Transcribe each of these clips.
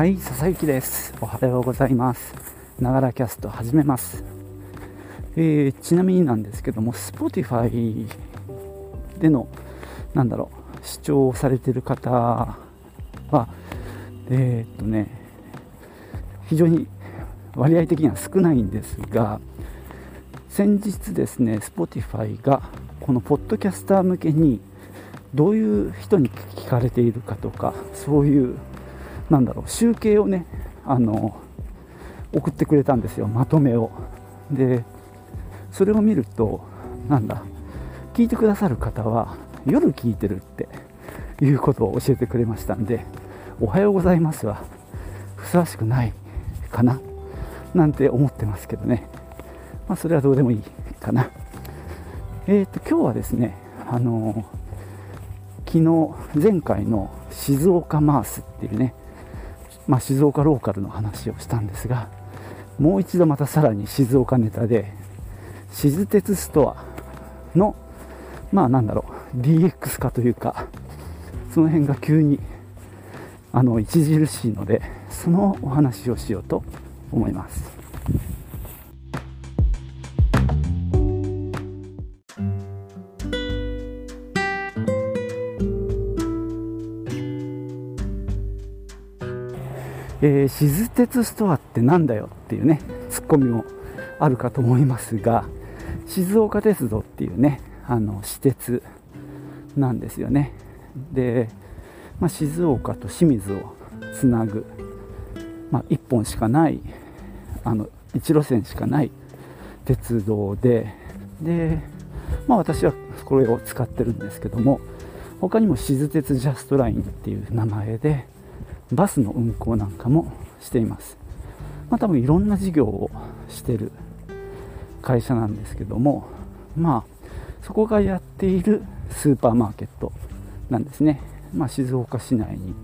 はい佐々木です。おはようございます。ながらキャスト始めます。えー、ちなみになんですけども Spotify でのなんだろう視聴されてる方はえー、っとね非常に割合的には少ないんですが先日ですね Spotify がこのポッドキャスター向けにどういう人に聞かれているかとかそういうなんだろう集計をねあの送ってくれたんですよまとめを。でそれを見るとなんだ聞いてくださる方は夜聞いてるっていうことを教えてくれましたんでおはようございますはふさわしくないかななんて思ってますけどね。まあそれはどうでもいいかな。えっ、ー、と今日はですねあの昨日前回の静岡マースっていうねまあ、静岡ローカルの話をしたんですがもう一度またさらに静岡ネタで静鉄ストアのまあなんだろう DX 化というかその辺が急にあの著しいのでそのお話をしようと思います。えー、静鉄ストアってなんだよっていうねツッコミもあるかと思いますが静岡鉄道っていうねあの私鉄なんですよね。で、まあ、静岡と清水をつなぐ、まあ、1本しかないあの1路線しかない鉄道でで、まあ、私はこれを使ってるんですけども他にも静鉄ジャストラインっていう名前でバスの運行なんかもしています。まあ、多分いろんな事業をしてる会社なんですけども、まあ、そこがやっているスーパーマーケットなんですね。まあ、静岡市内に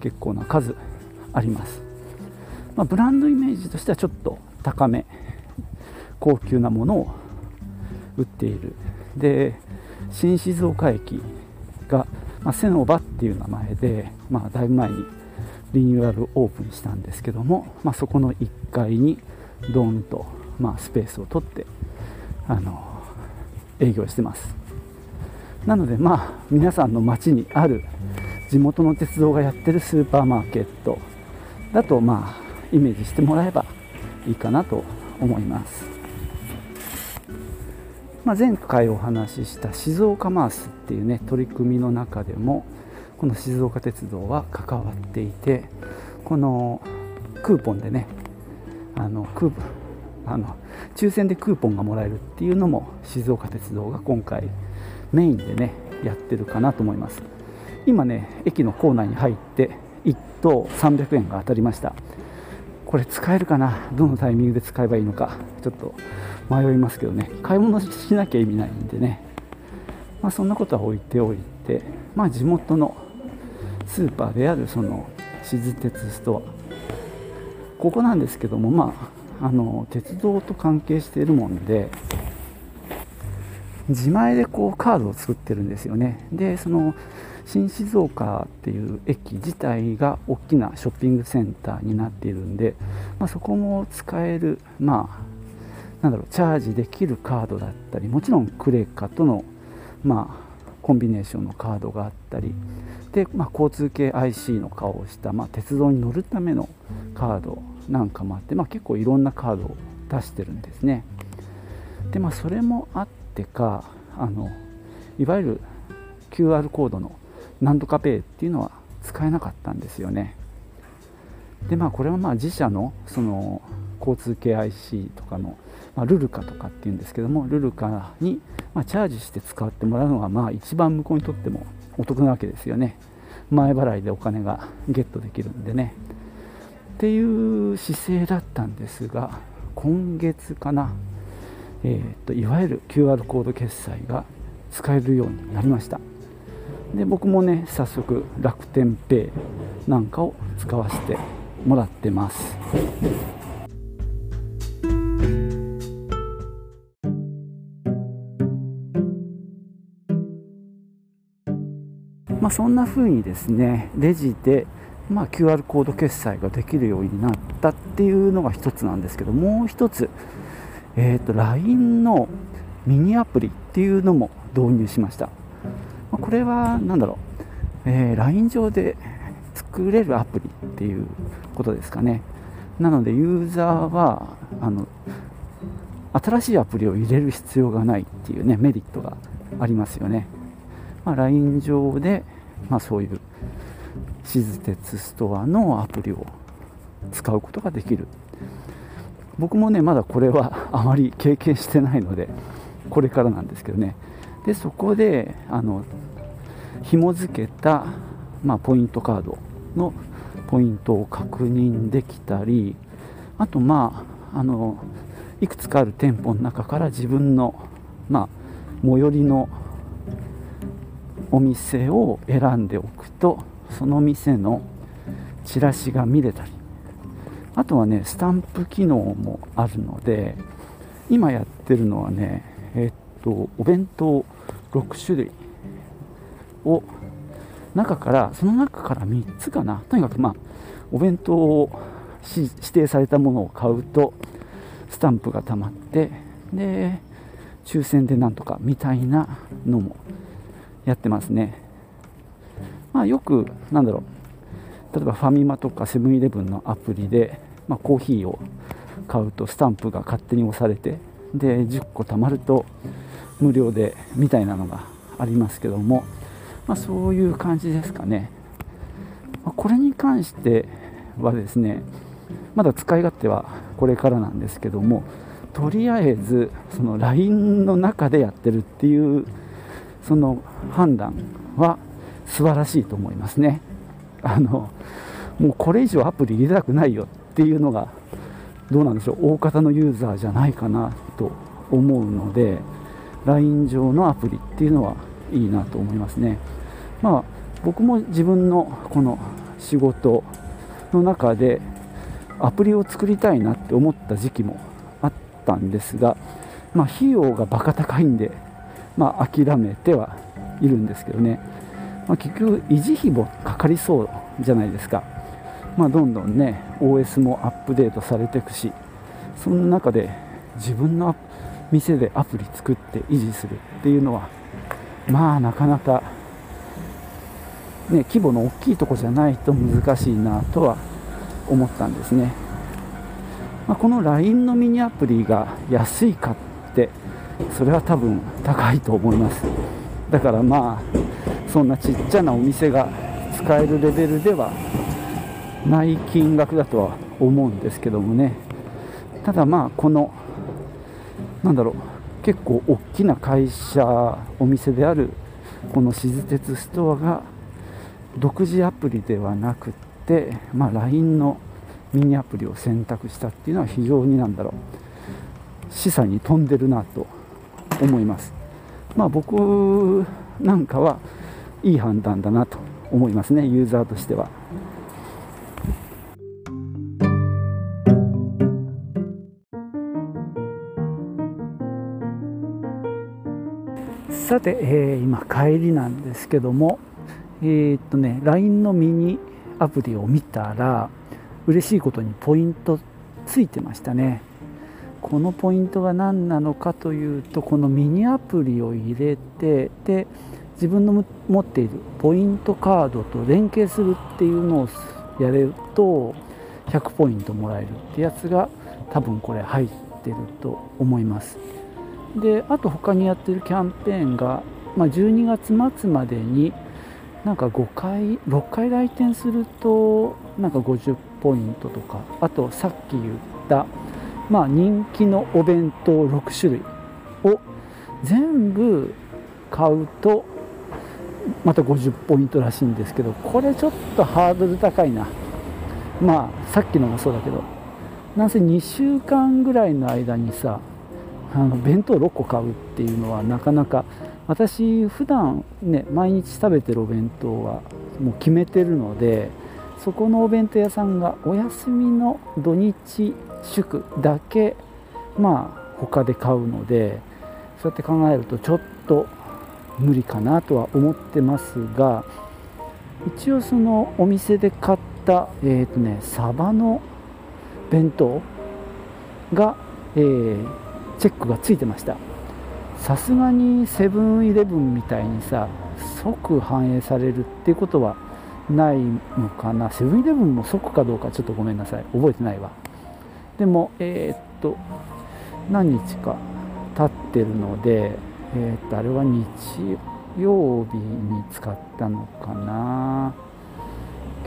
結構な数あります。まあ、ブランドイメージとしてはちょっと高め、高級なものを売っている。で、新静岡駅が、まあ、セノバっていう名前で、まあ、だいぶ前にリニューアルオープンしたんですけども、まあ、そこの1階にドーンと、まあ、スペースを取ってあの営業してます。なのでまあ皆さんの街にある地元の鉄道がやってるスーパーマーケットだとまあイメージしてもらえばいいかなと思います、まあ、前回お話しした静岡マースっていうね取り組みの中でもこの静岡鉄道は関わっていてこのクーポンでねあのクーあの抽選でクーポンがもらえるっていうのも静岡鉄道が今回メインでねやってるかなと思います。今ね駅の構内に入って1等300円が当たりました。これ使えるかな？どのタイミングで使えばいいのか？ちょっと迷いますけどね。買い物しなきゃ意味ないんでね。まあ、そんなことは置いておいてまあ地元のスーパーであるその静鉄ストアここなんですけどもまああの鉄道と関係しているもんで自前でこうカードを作ってるんですよね。でその新静岡っていう駅自体が大きなショッピングセンターになっているんで、まあ、そこも使えるまあなんだろうチャージできるカードだったりもちろんクレカとのまあコンビネーションのカードがあったりで、まあ、交通系 IC の顔をした、まあ、鉄道に乗るためのカードなんかもあって、まあ、結構いろんなカードを出してるんですね。でまあそれもあってかあのいわゆる QR コードのなんとかペイっていうのは使えなかったんですよね。でまあこれはまあ自社のその交通系 IC とかの、まあ、ルルカとかっていうんですけどもルルカに、まあ、チャージして使ってもらうのがまあ一番向こうにとってもお得なわけですよね。前払いでお金がゲットできるんでね。っていう姿勢だったんですが今月かな、えーと、いわゆる QR コード決済が使えるようになりました。で僕もね早速楽天ペイなんかを使わせてもらってます。まあ、そんな風にですねレジでまあ、QR コード決済ができるようになったっていうのが一つなんですけどもう一つ、えーと、LINE のミニアプリっていうのも導入しました、まあ、これは何だろう、えー、LINE 上で作れるアプリっていうことですかね。なのでユーザーはあの新しいアプリを入れる必要がないっていうねメリットがありますよね、まあ、LINE 上で、まあ、そういう静鉄ストアのアプリを使うことができる。僕もねまだこれは あまり経験してないのでこれからなんですけどね。でそこであの紐付けた、まあ、ポイントカードのポイントを確認できたりあとまああのいくつかある店舗の中から自分の、まあ、最寄りのお店を選んでおくとその店のチラシが見れたり。あとはねスタンプ機能もあるので今やってるのはねえっとお弁当6種類を中からその中から3つかな。とにかくまあお弁当を指定されたものを買うとスタンプがたまってで抽選でなんとかみたいなのもやってますね。まあよくなんだろう。例えばファミマとかセブンイレブンのアプリで、まあ、コーヒーを買うとスタンプが勝手に押されてで10個貯まると無料でみたいなのがありますけども、まあ、そういう感じですかね、ま、これに関してはですねまだ使い勝手はこれからなんですけどもとりあえずその LINE の中でやってるっていうその判断は素晴らしいと思いますね。あのもうこれ以上アプリ入れたくないよっていうのがどうなんでしょう。大方のユーザーじゃないかなと思うので LINE 上のアプリっていうのはいいなと思いますね。まあ僕も自分のこの仕事の中でアプリを作りたいなって思った時期もあったんですが、まあ、費用がバカ高いんで、まあ、諦めてはいるんですけどね、まあ、結局維持費もかかりそうじゃないですか、まあ、どんどんね OS もアップデートされていくしその中で自分の店でアプリ作って維持するっていうのはまあなかなかね規模の大きいとこじゃないと難しいなとは思ったんですね、まあ、この LINE のミニアプリが安いかってそれは多分高いと思います。だからまあそんなちっちゃなお店が使えるレベルではない金額だとは思うんですけどもね。ただまあこのなんだろう結構大きな会社お店であるこの静鉄ストアが独自アプリではなくって、まあ、LINE のミニアプリを選択したっていうのは非常になんだろう示唆に富んでるなと思います。まあ僕なんかはいい判断だなと思いますねユーザーとしては。さて、えー、今帰りなんですけどもえー、っとね LINE のミニアプリを見たら嬉しいことにポイントついてましたね。このポイントが何なのかというとこのミニアプリを入れてで自分の持っているポイントカードと連携するっていうのをやれると100ポイントもらえるってやつが多分これ入ってると思います。であと他にやってるキャンペーンが、まあ、12月末までになんか5回6回来店するとなんか50ポイントとかあとさっき言った、まあ、人気のお弁当6種類を全部買うとまた50ポイントらしいんですけどこれちょっとハードル高いな。まあさっきのもそうだけど。なんせ2週間ぐらいの間にさあの弁当6個買うっていうのはなかなか私普段ね毎日食べてるお弁当はもう決めてるのでそこのお弁当屋さんがお休みの土日祝だけまあ他で買うのでそうやって考えるとちょっと無理かなとは思ってますが一応そのお店で買った、えーとね、サバの弁当が、えー、チェックがついてました。さすがにセブンイレブンみたいにさ即反映されるっていうことはないのかな。セブンイレブンも即かどうかちょっとごめんなさい。覚えてないわ。でもえー、っと何日か経ってるのでえー、っとあれは日曜日に使ったのかな。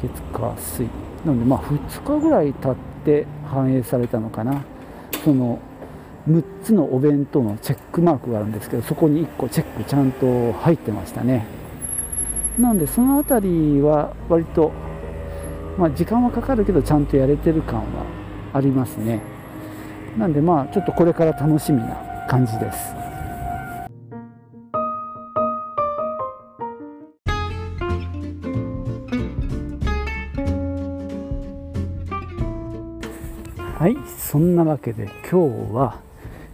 月火水。なのでまあ2日ぐらい経って反映されたのかな。その6つのお弁当のチェックマークがあるんですけどそこに1個チェックちゃんと入ってましたね。なのでその辺りは割と、まあ、時間はかかるけどちゃんとやれてる感はありますね。なんでまあちょっとこれから楽しみな感じです。はいそんなわけで今日は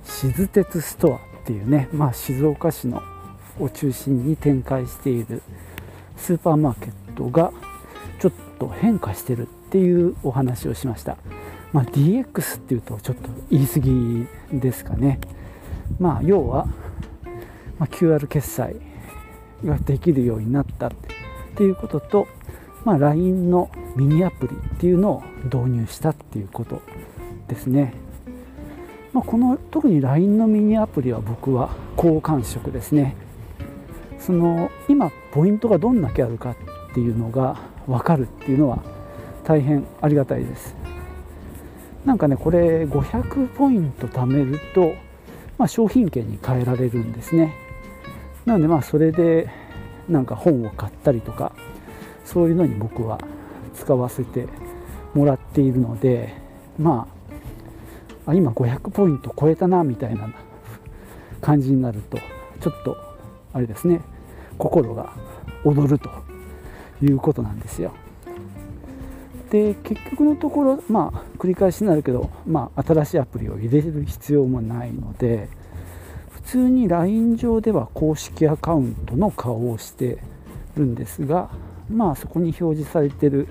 静鉄ストアっていうね、まあ、静岡市のを中心に展開しているスーパーマーケットがちょっと変化してるっていうお話をしました、まあ、DX っていうとちょっと言い過ぎですかね。まあ要は、まあ、QR 決済ができるようになったっていうことと、まあ、LINE のミニアプリっていうのを導入したっていうことですね、まあ、この特に LINE のミニアプリは僕は好感触ですね。その今ポイントがどんだけあるかっていうのが分かるっていうのは大変ありがたいです。なんかねこれ500ポイント貯めると、まあ、商品券に変えられるんですねなのでまあそれでなんか本を買ったりとかそういうのに僕は使わせてもらっているのでまあ今500ポイント超えたなみたいな感じになるとちょっとあれですね心が躍るということなんですよ。で結局のところまあ繰り返しになるけど、まあ、新しいアプリを入れる必要もないので普通に LINE 上では公式アカウントの顔をしてるんですがまあそこに表示されてる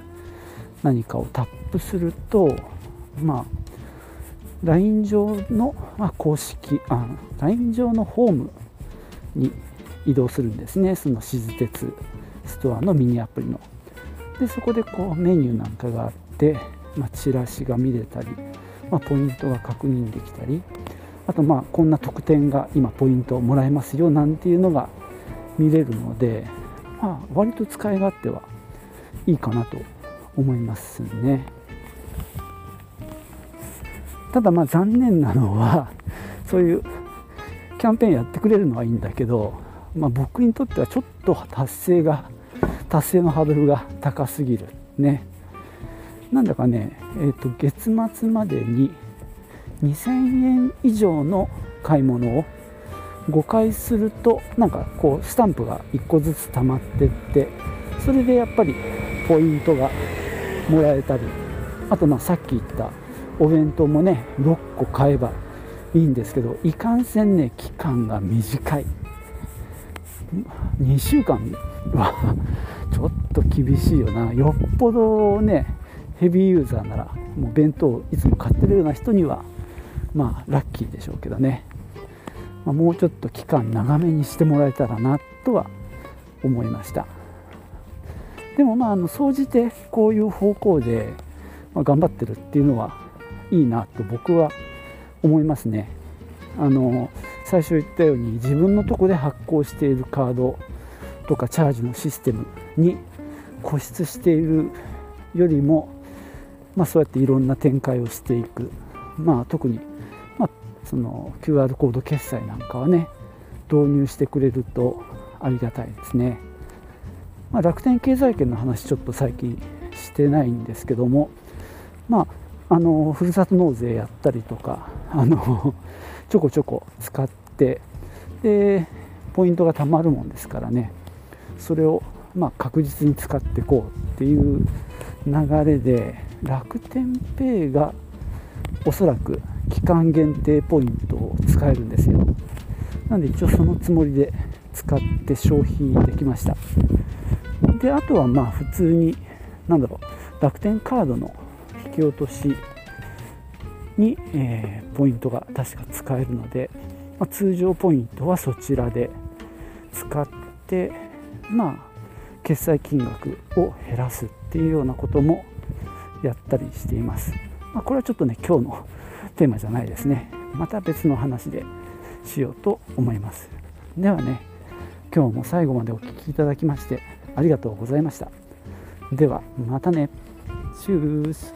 何かをタップするとまあ LINE 上の、ま、公式あ LINE 上のホームに移動するんですね。その静鉄ストアのミニアプリの。でそこでこうメニューなんかがあって、まあ、チラシが見れたり、まあ、ポイントが確認できたりあとまあこんな特典が今ポイントをもらえますよなんていうのが見れるので、まあ、割と使い勝手はいいかなと思いますね。ただまあ残念なのはそういうキャンペーンやってくれるのはいいんだけどまあ、僕にとってはちょっと達成が達成のハードルが高すぎる。ね。なんだかね、えーと、月末までに2000円以上の買い物を5回するとなんかこうスタンプが1個ずつ溜まってってそれでやっぱりポイントがもらえたりあとまあさっき言ったお弁当もね6個買えばいいんですけどいかんせんね期間が短い。2週間はちょっと厳しいよな。よっぽどねヘビーユーザーならもう弁当をいつも買ってるような人にはまあラッキーでしょうけどね、まあ、もうちょっと期間長めにしてもらえたらなとは思いました。でもまああの総じてこういう方向で、ま頑張ってるっていうのはいいなと僕は思いますね。あの最初言ったように自分のとこで発行しているカードとかチャージのシステムに固執しているよりも、まあ、そうやっていろんな展開をしていく、まあ、特に、まあ、その QR コード決済なんかはね導入してくれるとありがたいですね、まあ、楽天経済圏の話ちょっと最近してないんですけどもまああのふるさと納税やったりとかあのちょこちょこ使ってでポイントがたまるもんですからね。それをま確実に使っていこうっていう流れで楽天ペイがおそらく期間限定ポイントを使えるんですよ。なんで一応そのつもりで使って消費できました。であとはまあ普通に何だろう楽天カードの引き落としに、えー、ポイントが確か使えるので、まあ、通常ポイントはそちらで使ってまあ決済金額を減らすっていうようなこともやったりしています、まあ、これはちょっとね今日のテーマじゃないですね。また別の話でしようと思います。ではね今日も最後までお聴きいただきましてありがとうございました。ではまたね。チュース。